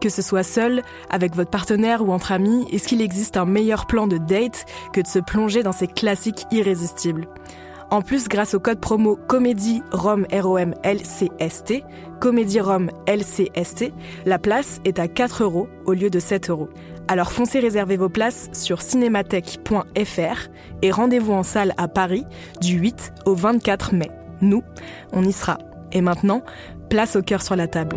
Que ce soit seul, avec votre partenaire ou entre amis, est-ce qu'il existe un meilleur plan de date que de se plonger dans ces classiques irrésistibles? En plus, grâce au code promo Comédie Rome ROM LCST, Comédie Rome LCST, la place est à 4 euros au lieu de 7 euros. Alors foncez réserver vos places sur cinémathèque.fr et rendez-vous en salle à Paris du 8 au 24 mai. Nous, on y sera. Et maintenant, place au cœur sur la table.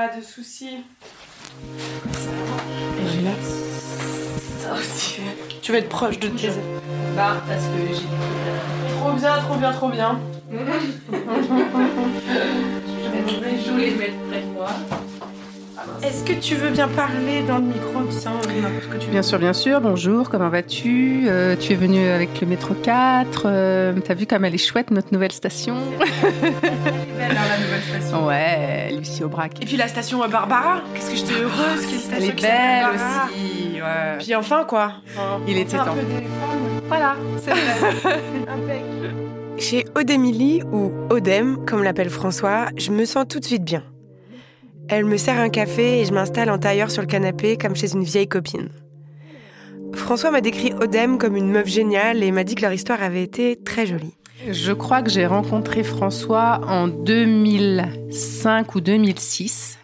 Pas de soucis. Et j'ai là. Ça aussi. Tu vas être proche de tes. Bah, parce que j'ai Trop bien, trop bien, trop bien. je voulais les mettre près de moi. Est-ce que tu veux bien parler dans le micro tu sais, n'importe ce que tu veux Bien sûr, bien sûr. Bonjour, comment vas-tu? Euh, Tu es venu avec le métro 4. euh, T'as vu comme elle est chouette, notre nouvelle station? Elle est belle, hein, la nouvelle station. Ouais, Lucie Aubrac. Et puis la station euh, Barbara. Qu'est-ce que j'étais heureuse qu'il y ait une Elle station est belle aussi. Ouais. Puis enfin, quoi. Enfin, Il était un temps. peu des formes. Voilà, c'est vrai. Impec. Chez Odémilie, ou Odem, comme l'appelle François, je me sens tout de suite bien. Elle me sert un café et je m'installe en tailleur sur le canapé comme chez une vieille copine. François m'a décrit Odem comme une meuf géniale et m'a dit que leur histoire avait été très jolie. Je crois que j'ai rencontré François en 2005 ou 2006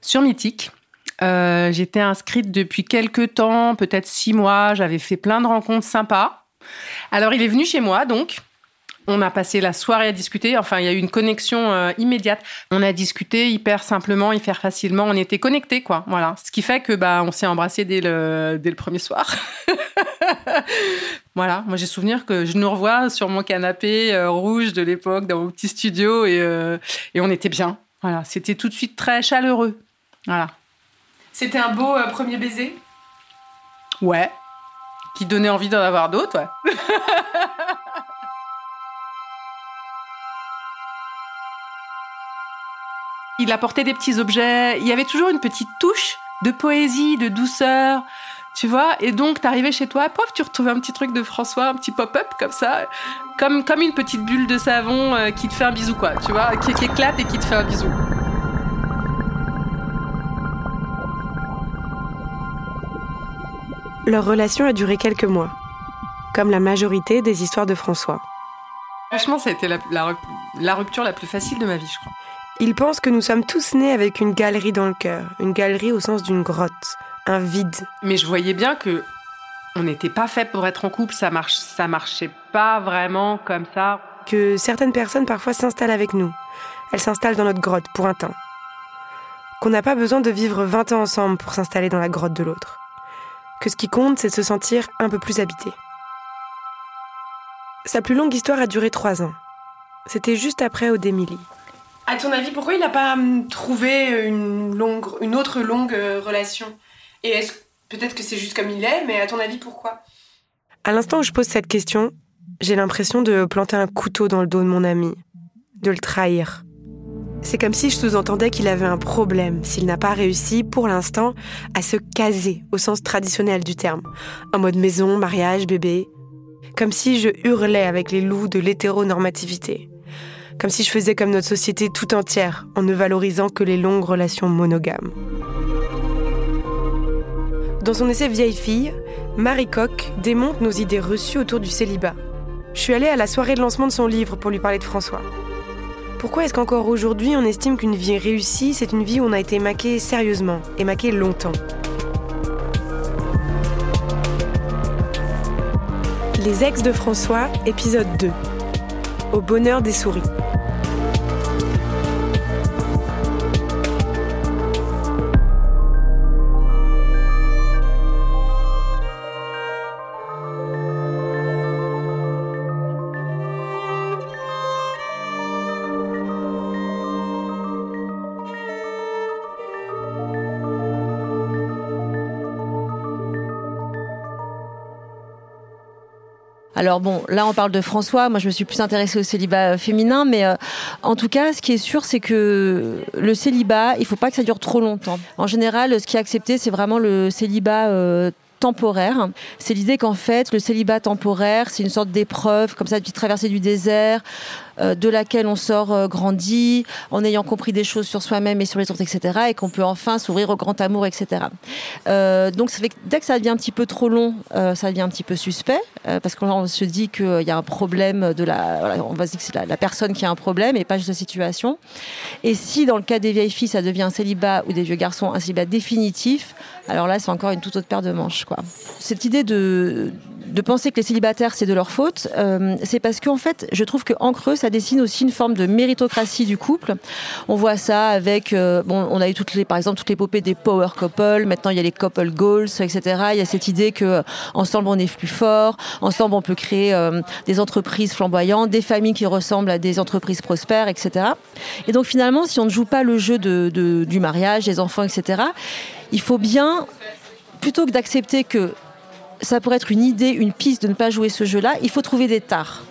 sur Mythique. Euh, J'étais inscrite depuis quelques temps, peut-être six mois. J'avais fait plein de rencontres sympas. Alors il est venu chez moi, donc. On a passé la soirée à discuter. Enfin, il y a eu une connexion euh, immédiate. On a discuté hyper simplement, hyper facilement. On était connectés, quoi. Voilà. Ce qui fait que bah, on s'est embrassé dès le, dès le premier soir. Voilà, moi j'ai souvenir que je nous revois sur mon canapé euh, rouge de l'époque, dans mon petit studio, et, euh, et on était bien. Voilà, c'était tout de suite très chaleureux. Voilà. C'était un beau premier baiser? Ouais. Qui donnait envie d'en avoir d'autres, ouais. Il apportait des petits objets. Il y avait toujours une petite touche de poésie, de douceur. Tu vois, et donc t'arrivais chez toi, pof, tu retrouvais un petit truc de François, un petit pop-up comme ça, comme, comme une petite bulle de savon euh, qui te fait un bisou, quoi, tu vois, qui, qui éclate et qui te fait un bisou. Leur relation a duré quelques mois, comme la majorité des histoires de François. Franchement, ça a été la, la, la rupture la plus facile de ma vie, je crois. Il pense que nous sommes tous nés avec une galerie dans le cœur, une galerie au sens d'une grotte, un vide. Mais je voyais bien que on n'était pas fait pour être en couple, ça marche, ça marchait pas vraiment comme ça. Que certaines personnes parfois s'installent avec nous. Elles s'installent dans notre grotte pour un temps. Qu'on n'a pas besoin de vivre 20 ans ensemble pour s'installer dans la grotte de l'autre. Que ce qui compte, c'est de se sentir un peu plus habité. Sa plus longue histoire a duré trois ans. C'était juste après Odémilie. À ton avis, pourquoi il n'a pas hum, trouvé une, longue, une autre longue euh, relation? Et est-ce peut-être que c'est juste comme il est, mais à ton avis, pourquoi? À l'instant où je pose cette question, j'ai l'impression de planter un couteau dans le dos de mon ami, de le trahir. C'est comme si je sous-entendais qu'il avait un problème s'il n'a pas réussi, pour l'instant, à se caser au sens traditionnel du terme, en mode maison, mariage, bébé. Comme si je hurlais avec les loups de l'hétéronormativité. Comme si je faisais comme notre société tout entière, en ne valorisant que les longues relations monogames. Dans son essai Vieille fille, Marie Coq démonte nos idées reçues autour du célibat. Je suis allée à la soirée de lancement de son livre pour lui parler de François. Pourquoi est-ce qu'encore aujourd'hui on estime qu'une vie réussie, c'est une vie où on a été maqué sérieusement et maqué longtemps? Les ex de François, épisode 2. Au bonheur des souris. Alors bon, là on parle de François, moi je me suis plus intéressée au célibat féminin, mais euh, en tout cas ce qui est sûr c'est que le célibat, il faut pas que ça dure trop longtemps. En général, ce qui est accepté c'est vraiment le célibat euh, temporaire. C'est l'idée qu'en fait, le célibat temporaire, c'est une sorte d'épreuve, comme ça, de traverser du désert, de laquelle on sort euh, grandi, en ayant compris des choses sur soi-même et sur les autres, etc., et qu'on peut enfin s'ouvrir au grand amour, etc. Euh, donc, dès que ça devient un petit peu trop long, ça devient un petit peu suspect, parce qu'on se dit qu'il y a un problème de la, on va dire que c'est la, personne qui a un problème et pas juste la situation. Et si, dans le cas des vieilles filles, ça devient un célibat ou des vieux garçons, un célibat définitif, alors là, c'est encore une toute autre paire de manches, quoi. Cette idée de de penser que les célibataires c'est de leur faute, euh, c'est parce qu'en fait, je trouve qu'en creux, ça dessine aussi une forme de méritocratie du couple. On voit ça avec, euh, bon, on a eu toutes les, par exemple, toutes l'épopée des power couples. Maintenant, il y a les couple goals, etc. Il y a cette idée que euh, ensemble on est plus fort, ensemble on peut créer des entreprises flamboyantes, des familles qui ressemblent à des entreprises prospères, etc. Et donc finalement, si on ne joue pas le jeu du mariage, des enfants, etc. Il faut bien plutôt que d'accepter que ça pourrait être une idée, une piste de ne pas jouer ce jeu-là, il faut trouver des tares.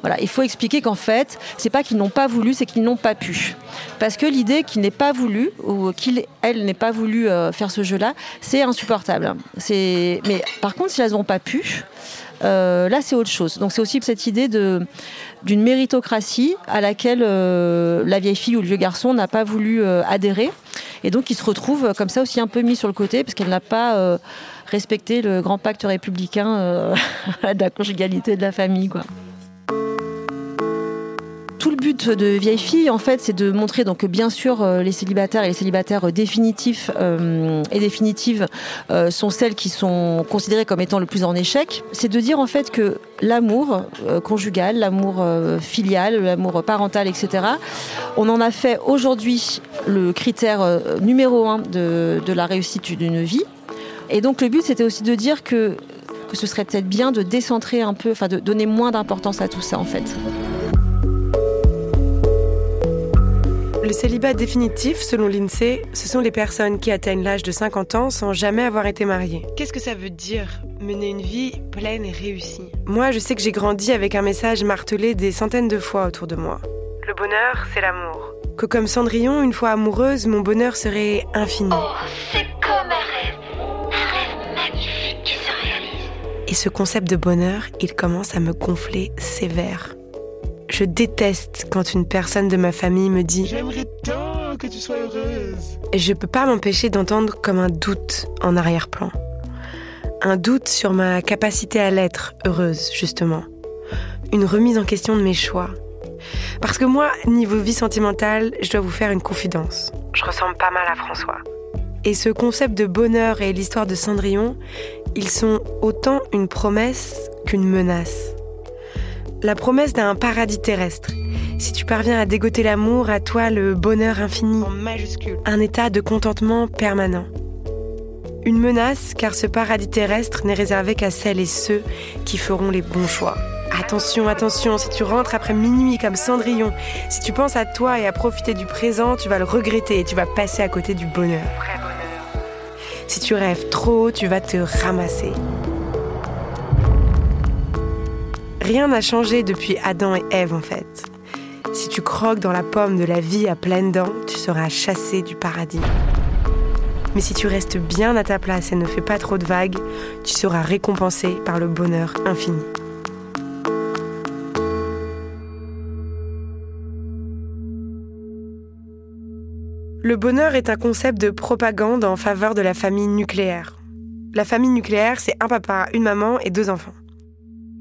Voilà, il faut expliquer qu'en fait, c'est pas qu'ils n'ont pas voulu, c'est qu'ils n'ont pas pu. Parce que l'idée qu'il n'ait pas voulu ou qu'il elle n'ait pas voulu euh, faire ce jeu-là, c'est insupportable. Mais par contre, si elles n'ont pas pu, euh, là, c'est autre chose. Donc, c'est aussi cette idée d'une méritocratie à laquelle euh, la vieille fille ou le vieux garçon n'a pas voulu adhérer, et donc il se retrouve comme ça aussi un peu mis sur le côté parce qu'elle n'a pas respecter le grand pacte républicain euh, de la conjugalité de la famille, tout le but de Vieille Fille, en fait, c'est de montrer donc bien sûr euh, les célibataires et les célibataires définitifs euh, et définitives sont celles qui sont considérées comme étant le plus en échec. C'est de dire en fait que l'amour conjugal, l'amour filial, l'amour parental, etc. On en a fait aujourd'hui le critère numéro un de, de la réussite d'une vie. Et donc le but, c'était aussi de dire que, que ce serait peut-être bien de décentrer un peu, enfin de donner moins d'importance à tout ça en fait. Le célibat définitif, selon l'INSEE, ce sont les personnes qui atteignent l'âge de 50 ans sans jamais avoir été mariées. Qu'est-ce que ça veut dire mener une vie pleine et réussie? Moi, je sais que j'ai grandi avec un message martelé des centaines de fois autour de moi. Le bonheur, c'est l'amour. Que comme Cendrillon, une fois amoureuse, mon bonheur serait infini. Oh, ce concept de bonheur, il commence à me gonfler sévère. Je déteste quand une personne de ma famille me dit J'aimerais tant que tu sois heureuse. Et je peux pas m'empêcher d'entendre comme un doute en arrière-plan. Un doute sur ma capacité à l'être heureuse, justement. Une remise en question de mes choix. Parce que moi, niveau vie sentimentale, je dois vous faire une confidence. Je ressemble pas mal à François. Et ce concept de bonheur et l'histoire de Cendrillon, ils sont autant une promesse qu'une menace. La promesse d'un paradis terrestre. Si tu parviens à dégoter l'amour, à toi le bonheur infini, en majuscule, un état de contentement permanent. Une menace car ce paradis terrestre n'est réservé qu'à celles et ceux qui feront les bons choix. Attention, attention, si tu rentres après minuit comme Cendrillon, si tu penses à toi et à profiter du présent, tu vas le regretter et tu vas passer à côté du bonheur. Si tu rêves trop, tu vas te ramasser. Rien n'a changé depuis Adam et Ève en fait. Si tu croques dans la pomme de la vie à pleines dents, tu seras chassé du paradis. Mais si tu restes bien à ta place et ne fais pas trop de vagues, tu seras récompensé par le bonheur infini. Le bonheur est un concept de propagande en faveur de la famille nucléaire. La famille nucléaire, c'est un papa, une maman et deux enfants.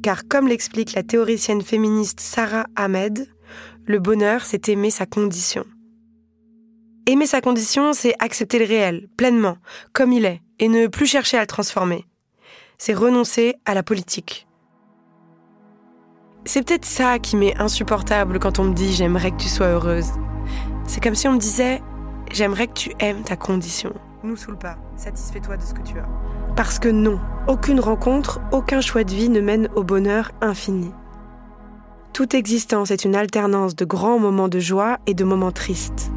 Car comme l'explique la théoricienne féministe Sarah Ahmed, le bonheur, c'est aimer sa condition. Aimer sa condition, c'est accepter le réel, pleinement, comme il est, et ne plus chercher à le transformer. C'est renoncer à la politique. C'est peut-être ça qui m'est insupportable quand on me dit j'aimerais que tu sois heureuse. C'est comme si on me disait J'aimerais que tu aimes ta condition. Nous saoule pas, satisfais-toi de ce que tu as. Parce que non, aucune rencontre, aucun choix de vie ne mène au bonheur infini. Toute existence est une alternance de grands moments de joie et de moments tristes.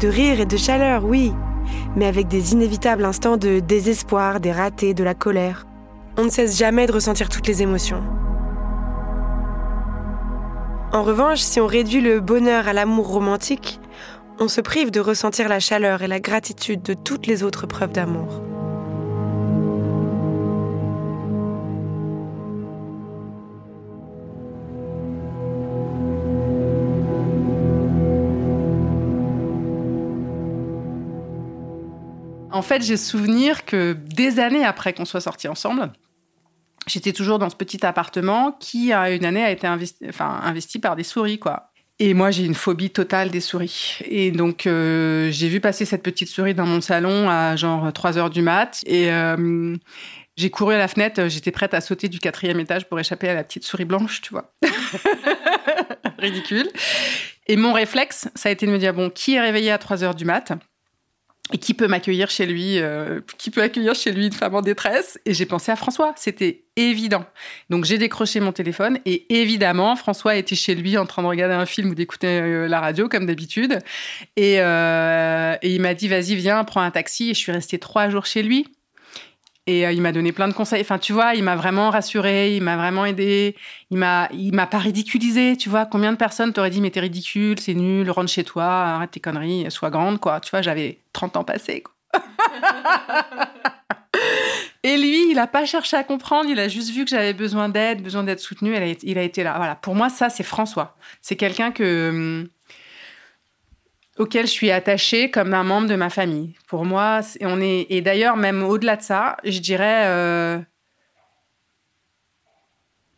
De rire et de chaleur, oui, mais avec des inévitables instants de désespoir, des ratés, de la colère. On ne cesse jamais de ressentir toutes les émotions. En revanche, si on réduit le bonheur à l'amour romantique, on se prive de ressentir la chaleur et la gratitude de toutes les autres preuves d'amour. En fait, j'ai souvenir que des années après qu'on soit sortis ensemble, j'étais toujours dans ce petit appartement qui, à une année, a été investi, investi par des souris, quoi. Et moi, j'ai une phobie totale des souris. Et donc, euh, j'ai vu passer cette petite souris dans mon salon à genre 3 heures du mat. Et euh, j'ai couru à la fenêtre. J'étais prête à sauter du quatrième étage pour échapper à la petite souris blanche, tu vois. Ridicule. Et mon réflexe, ça a été de me dire, bon, qui est réveillé à 3 heures du mat? Et qui peut m'accueillir chez lui, euh, qui peut accueillir chez lui une femme en détresse Et j'ai pensé à François, c'était évident. Donc j'ai décroché mon téléphone et évidemment François était chez lui en train de regarder un film ou d'écouter euh, la radio comme d'habitude. Et, euh, et il m'a dit vas-y viens, prends un taxi. Et je suis restée trois jours chez lui. Et euh, il m'a donné plein de conseils. Enfin, tu vois, il m'a vraiment rassuré, il m'a vraiment aidé. Il m'a, il m'a pas ridiculisé. Tu vois, combien de personnes t'auraient dit, mais t'es ridicule, c'est nul, rentre chez toi, arrête tes conneries, sois grande, quoi. Tu vois, j'avais 30 ans passés. Et lui, il a pas cherché à comprendre, il a juste vu que j'avais besoin d'aide, besoin d'être soutenu. Il a été là. Voilà. Pour moi, ça, c'est François. C'est quelqu'un que hum, auquel je suis attachée comme un membre de ma famille. Pour moi, on est et d'ailleurs même au-delà de ça, je dirais, euh,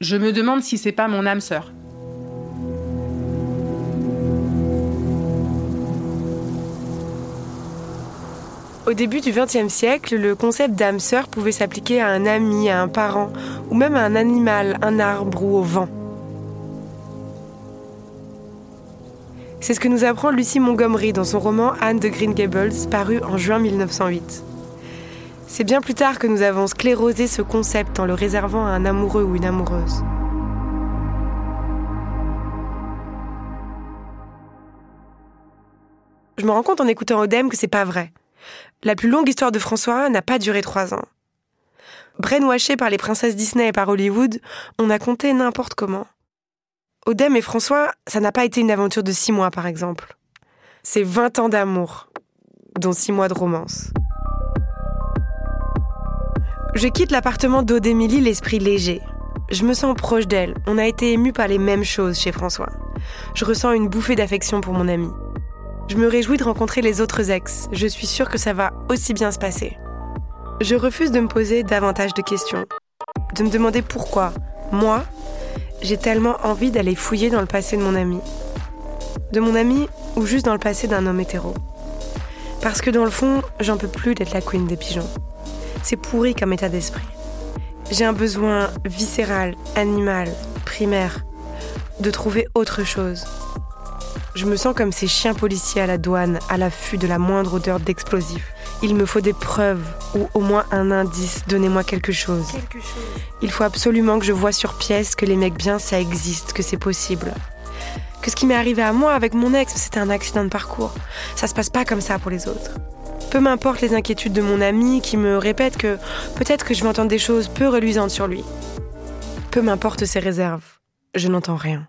je me demande si c'est pas mon âme sœur. Au début du XXe siècle, le concept d'âme sœur pouvait s'appliquer à un ami, à un parent, ou même à un animal, un arbre ou au vent. C'est ce que nous apprend Lucie Montgomery dans son roman Anne de Green Gables, paru en juin 1908. C'est bien plus tard que nous avons sclérosé ce concept en le réservant à un amoureux ou une amoureuse. Je me rends compte en écoutant Odem que c'est pas vrai. La plus longue histoire de François n'a pas duré trois ans. Brainwashé par les princesses Disney et par Hollywood, on a compté n'importe comment. Odem et François, ça n'a pas été une aventure de six mois, par exemple. C'est 20 ans d'amour, dont six mois de romance. Je quitte l'appartement d'Odémilie l'esprit léger. Je me sens proche d'elle. On a été émus par les mêmes choses chez François. Je ressens une bouffée d'affection pour mon ami. Je me réjouis de rencontrer les autres ex. Je suis sûre que ça va aussi bien se passer. Je refuse de me poser davantage de questions. De me demander pourquoi, moi, j'ai tellement envie d'aller fouiller dans le passé de mon ami. De mon ami ou juste dans le passé d'un homme hétéro. Parce que dans le fond, j'en peux plus d'être la queen des pigeons. C'est pourri comme état d'esprit. J'ai un besoin viscéral, animal, primaire, de trouver autre chose. Je me sens comme ces chiens policiers à la douane, à l'affût de la moindre odeur d'explosif, Il me faut des preuves ou au moins un indice. Donnez-moi quelque chose. Il faut absolument que je vois sur pièce que les mecs bien, ça existe, que c'est possible. Que ce qui m'est arrivé à moi avec mon ex, c'était un accident de parcours. Ça se passe pas comme ça pour les autres. Peu m'importe les inquiétudes de mon ami qui me répète que peut-être que je vais entendre des choses peu reluisantes sur lui. Peu m'importe ses réserves. Je n'entends rien.